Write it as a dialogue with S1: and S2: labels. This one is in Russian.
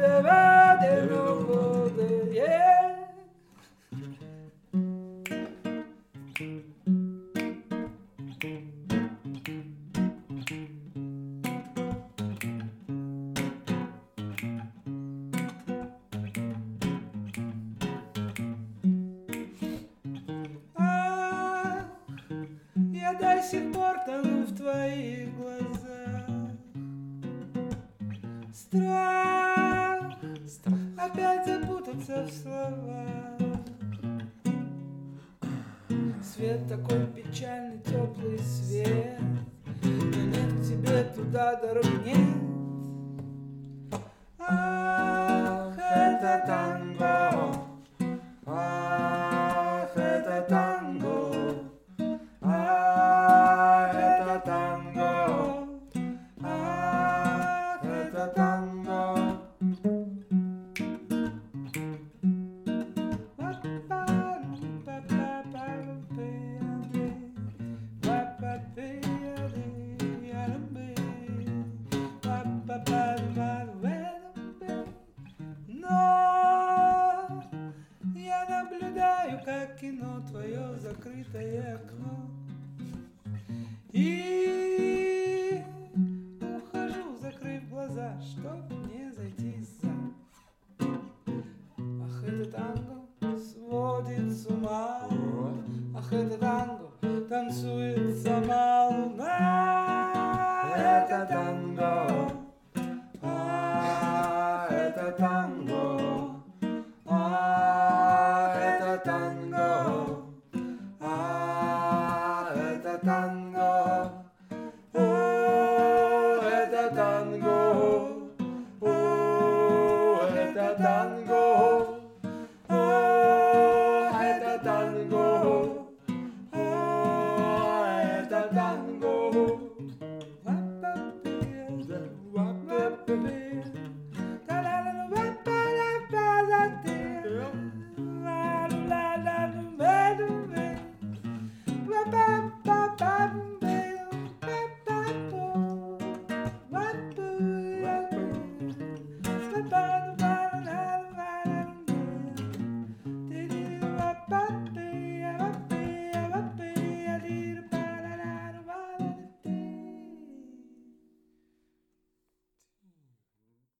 S1: А, до сих пор тону в твоих глазах. Опять запутаться в словах. Свет такой печальный, теплый свет, но нет к тебе туда дорог нет. вино твое закрытое окно. И ухожу, закрыв глаза, чтоб не зайти за. Ах, это танго сводит с ума. Ах, это танго танцует сама. about.